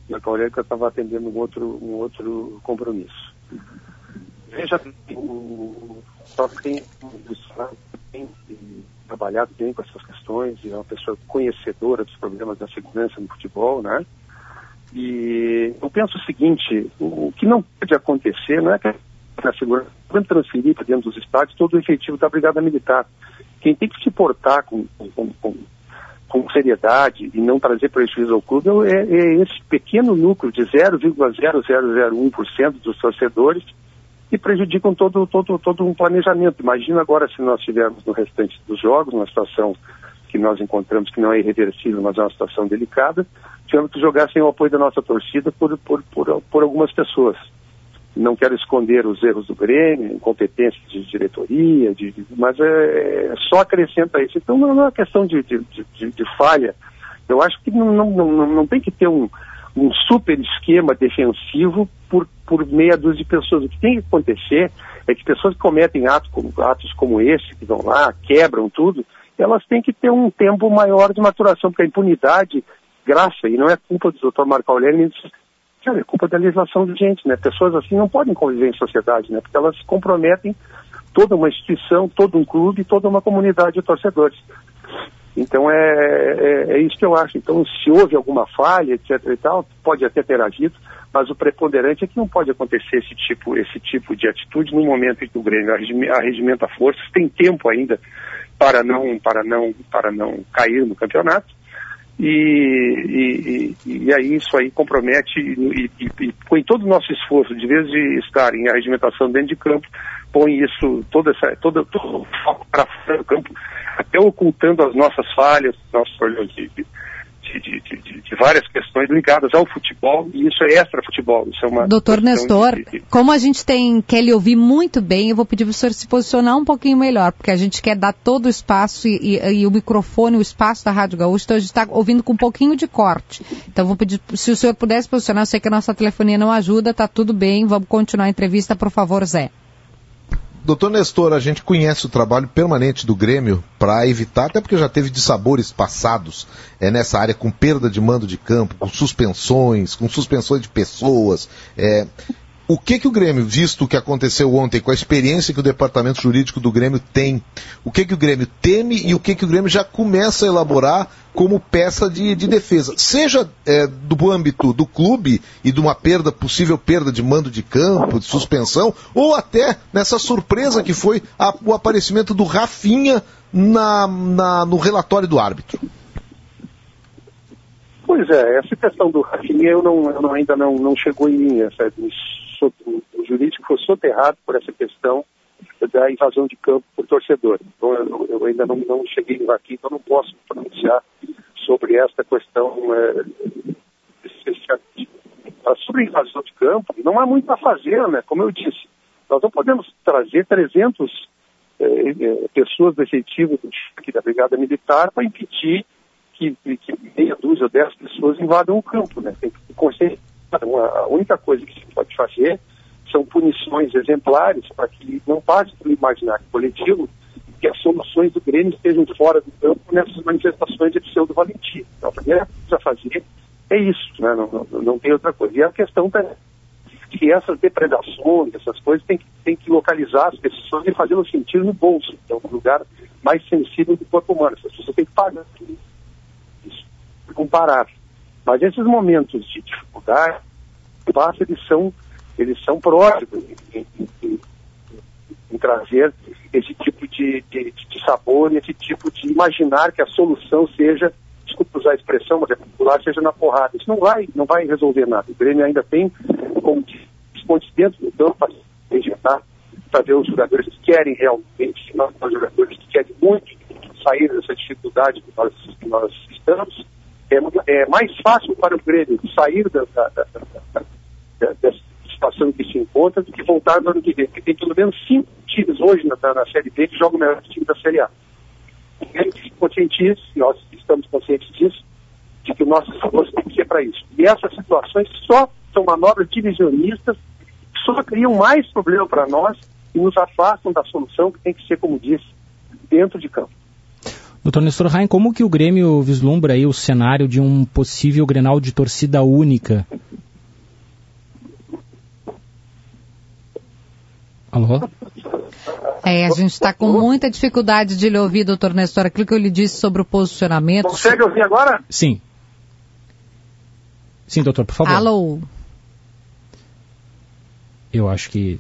na Coreia, que eu estava atendendo um outro, um outro compromisso. Veja, o, só tem, tem trabalhado bem com essas questões, e é uma pessoa conhecedora dos problemas da segurança no futebol, né? E eu penso o seguinte, o que não pode acontecer não é que a segurança pode transferir para dentro dos estádios todo o efetivo da Brigada Militar. Quem tem que se portar com, com, com, com seriedade e não trazer prejuízo ao clube é, é esse pequeno núcleo de 0,0001% dos torcedores e prejudicam todo, todo, todo um planejamento. Imagina agora se nós tivermos no restante dos jogos uma situação que nós encontramos que não é irreversível, mas é uma situação delicada, tivemos que jogar sem o apoio da nossa torcida por, por, por, por algumas pessoas. Não quero esconder os erros do Grêmio, incompetência de diretoria, de, mas é, é, só acrescenta isso. Então não é uma questão de, de, de falha. Eu acho que não, não, não, não tem que ter um, um super esquema defensivo por, por meia dúzia de pessoas. O que tem que acontecer é que pessoas que cometem atos como, atos como esse, que vão lá, quebram tudo, elas têm que ter um tempo maior de maturação, porque a impunidade, graça, e não é culpa do doutor Marco Aurélio, é culpa da legislação vigente, né? Pessoas assim não podem conviver em sociedade, né? Porque elas comprometem toda uma instituição, todo um clube, toda uma comunidade de torcedores. Então é, é, é, isso que eu acho. Então, se houve alguma falha, etc. e tal, pode até ter agido, mas o preponderante é que não pode acontecer esse tipo, esse tipo de atitude no momento em que o Grêmio arregimenta forças, tem tempo ainda para não, para não, para não cair no campeonato. E, e, e, aí isso aí compromete e, e, põe todo o nosso esforço, de vez de estar em arregimentação dentro de campo, põe isso, toda essa, todo, todo o foco para fora do campo, até ocultando as nossas falhas, nossos problemas de, de, de, de, várias questões ligadas ao futebol, e isso é extra-futebol. Isso é uma Doutor Nestor, como a gente tem, quer lhe ouvir muito bem, eu vou pedir para o senhor se posicionar um pouquinho melhor, porque a gente quer dar todo o espaço e, e, e o microfone, o espaço da Rádio Gaúcha, então a gente está ouvindo com um pouquinho de corte. Então vou pedir, se o senhor pudesse posicionar, eu sei que a nossa telefonia não ajuda, tá tudo bem, vamos continuar a entrevista, por favor, Zé. Doutor Nestor, a gente conhece o trabalho permanente do Grêmio para evitar, até porque já teve dissabores passados é, nessa área com perda de mando de campo, com suspensões, com suspensões de pessoas. É, o que que o Grêmio, visto o que aconteceu ontem, com a experiência que o departamento jurídico do Grêmio tem, o que que o Grêmio teme e o que que o Grêmio já começa a elaborar como peça de, de defesa, seja é, do âmbito do clube e de uma perda, possível perda de mando de campo, de suspensão, ou até nessa surpresa que foi a, o aparecimento do Rafinha na, na, no relatório do árbitro. Pois é, essa questão do Rafinha eu, não, eu não, ainda não, não chegou em mim, essa, o jurídico foi soterrado por essa questão da invasão de campo por torcedor. Então, eu, eu ainda não, não, cheguei aqui, então não posso pronunciar sobre esta questão é, especificamente. Sobre a invasão de campo, não há muito a fazer, né? Como eu disse, nós não podemos trazer 300 é, é, pessoas do efetivo da Brigada Militar para impedir que, que meia dúzia ou dez pessoas invadam o campo, né? Tem que conseguir a única coisa que se pode fazer são punições exemplares para que não passe pelo imaginário coletivo que as soluções do Grêmio estejam fora do campo nessas manifestações de pseudo-valentia. Então, a primeira coisa a fazer é isso, né? não, não, não, tem outra coisa. E a questão tá, que essas depredações, essas coisas, tem que, tem que localizar as pessoas e fazê-lo sentir no bolso, que é um lugar mais sensível do corpo humano. As pessoas têm que pagar isso, comparar. Mas esses momentos de dificuldade, passa, eles são, eles são próximos em, em, em, trazer esse tipo de, de, de, sabor, esse tipo de imaginar que a solução seja, desculpa usar a expressão, mas é popular, seja na porrada. Isso não vai, não vai resolver nada. O Grêmio ainda tem como pontos dentro do campo para injetar, para ver os jogadores que querem realmente, os jogadores que querem muito sair dessa dificuldade que nós, que nós estamos é, é mais fácil para o Grêmio sair da, da, da, dessa situação que se encontra do que voltar no ano que vem. Porque tem pelo menos cinco times hoje na, na Série B que jogam o melhor time da Série A. E conscientize, nós estamos conscientes disso, de que o nosso esforço tem que ser para isso. E essas situações só são manobras divisionistas, só criam mais problema para nós e nos afastam da solução que tem que ser, como disse, dentro de campo. Doutor Nestor Rain, como que o Grêmio vislumbra aí o cenário de um possível Grenal de torcida única? Alô? É, a gente está com muita dificuldade de lhe ouvir, doutor Nestor, aquilo que eu lhe disse sobre o posicionamento. Consegue ouvir agora? Sim. Sim, doutor, por favor. Alô? Eu acho que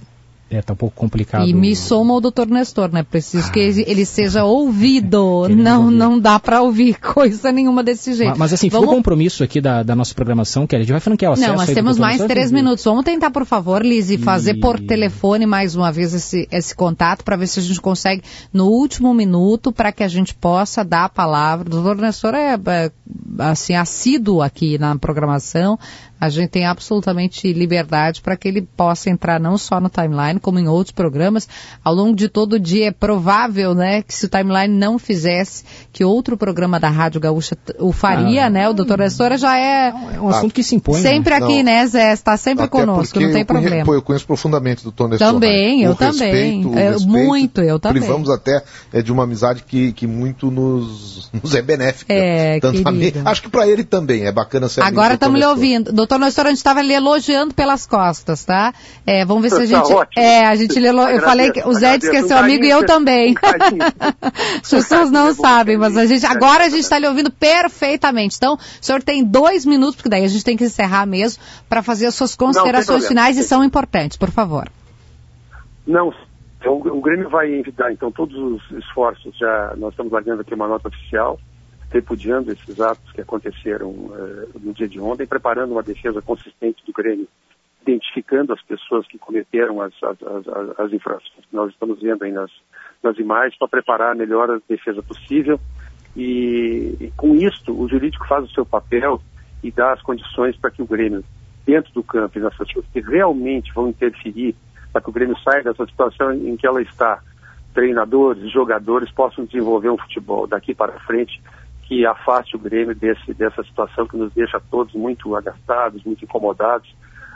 é, tá um pouco complicado. E me soma o doutor Nestor, né? Preciso ah, que ele, seja ouvido. Não, não dá para ouvir coisa nenhuma desse jeito. Mas, mas assim, Vamos... ficou compromisso aqui da, da nossa programação, que a gente vai franquear o acesso. Não, nós temos mais três minutos. Vamos tentar, por favor, Lizzie, fazer e... por telefone mais uma vez esse, esse contato para ver se a gente consegue no último minuto para que a gente possa dar a palavra. O doutor Nestor é, é assim, assíduo aqui na programação a gente tem absolutamente liberdade para que ele possa entrar não só no timeline, como em outros programas. Ao longo de todo o dia é provável, né, que se o timeline não fizesse, que outro programa da Rádio Gaúcha o faria, ah, né? O doutor Assora já é... É um assunto que se impõe. Sempre né? aqui, não. né, Zé? Está sempre Até conosco, não tem problema. Conheço, eu conheço profundamente o doutor Nestor. Também, eu também. Respeito, eu, respeito, muito, eu também. Privamos até é, de uma amizade que, que muito nos, nos é benéfica. É, Tanto a mim, acho que para ele também é bacana ser Agora estamos lhe ouvindo. Doutor Nestor, a gente estava lhe elogiando pelas costas, tá? É, vamos ver se a Tá gente. ótimo. É, a gente lhe elo... Eu falei que o Zé disse que é seu Um amigo e eu também. As pessoas não sabem, mas a gente agora a gente está lhe ouvindo perfeitamente. Então, o senhor tem dois minutos, porque daí a gente tem que encerrar mesmo, para fazer as suas considerações finais e são importantes, por favor. Não, então, o Grêmio vai envidar então todos os esforços. Já nós estamos guardando aqui uma nota oficial, repudiando esses atos que aconteceram eh, no dia de ontem, preparando uma defesa consistente do Grêmio, identificando as pessoas que cometeram as, as, as, as infrações que nós estamos vendo aí nas, nas imagens, para preparar a melhor defesa possível. E, e com isto, o jurídico faz o seu papel e dá as condições para que o Grêmio, dentro do campo, e nessas coisas que realmente vão interferir para que o Grêmio saia dessa situação em que ela está, treinadores, jogadores possam desenvolver um futebol daqui para frente que afaste o Grêmio desse, dessa situação que nos deixa todos muito agastados, muito incomodados,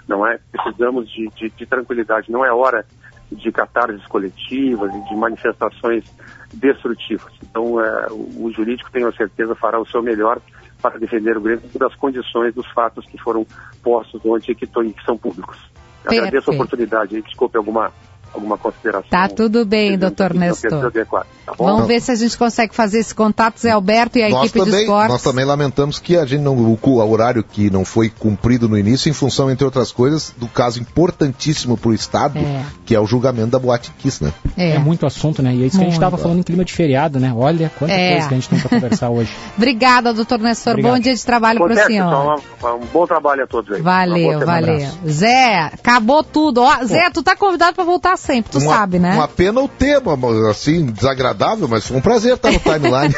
não é? Precisamos de, de, de tranquilidade, não é hora de catarses coletivas e de manifestações destrutivas. Então, é, o, o jurídico, tenho a certeza, fará o seu melhor para defender o Grêmio das condições dos fatos que foram postos ontem e que, que são públicos. Agradeço Perfeito. a oportunidade. Desculpe alguma, alguma consideração. Tá tudo bem, doutor não Nestor. adequada, tá bom? Vamos ver se a gente consegue fazer esse contato, Zé Alberto e a nós equipe de também, esportes. nós também lamentamos que a gente não, o, o horário que não foi cumprido no início, em função, entre outras coisas, do caso importantíssimo para o Estado, É. que é o julgamento da Boate Kiss, né? É. É muito assunto, né? E é isso que a gente Muito. estava falando em clima de feriado, né? Olha quanta É. coisa que a gente tem para conversar hoje. Obrigada, doutor Nestor. Obrigado. Bom dia de trabalho para o senhor. então, um, um bom trabalho a todos aí. Valeu, valeu. Zé, acabou tudo. Ó, Zé, tu tá convidado para voltar sempre, tu uma, sabe, né? Uma pena o tema, assim, desagradável, mas foi um prazer estar no timeline.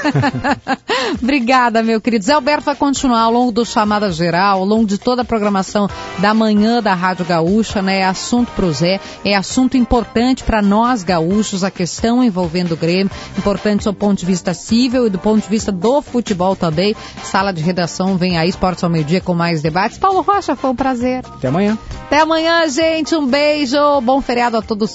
Obrigada, meu querido. Zé Alberto vai continuar ao longo do Chamada Geral, ao longo de toda a programação da manhã da Rádio Gaúcha, né? É assunto pro Zé, é assunto importante para nós gaúchos, a questão envolvendo o Grêmio, importante do ponto de vista civil e do ponto de vista do futebol também. Sala de redação vem aí, Esportes ao meio-dia com mais debates. Paulo Rocha, foi um prazer. Até amanhã. Até amanhã, gente. Um beijo. Bom feriado a todos.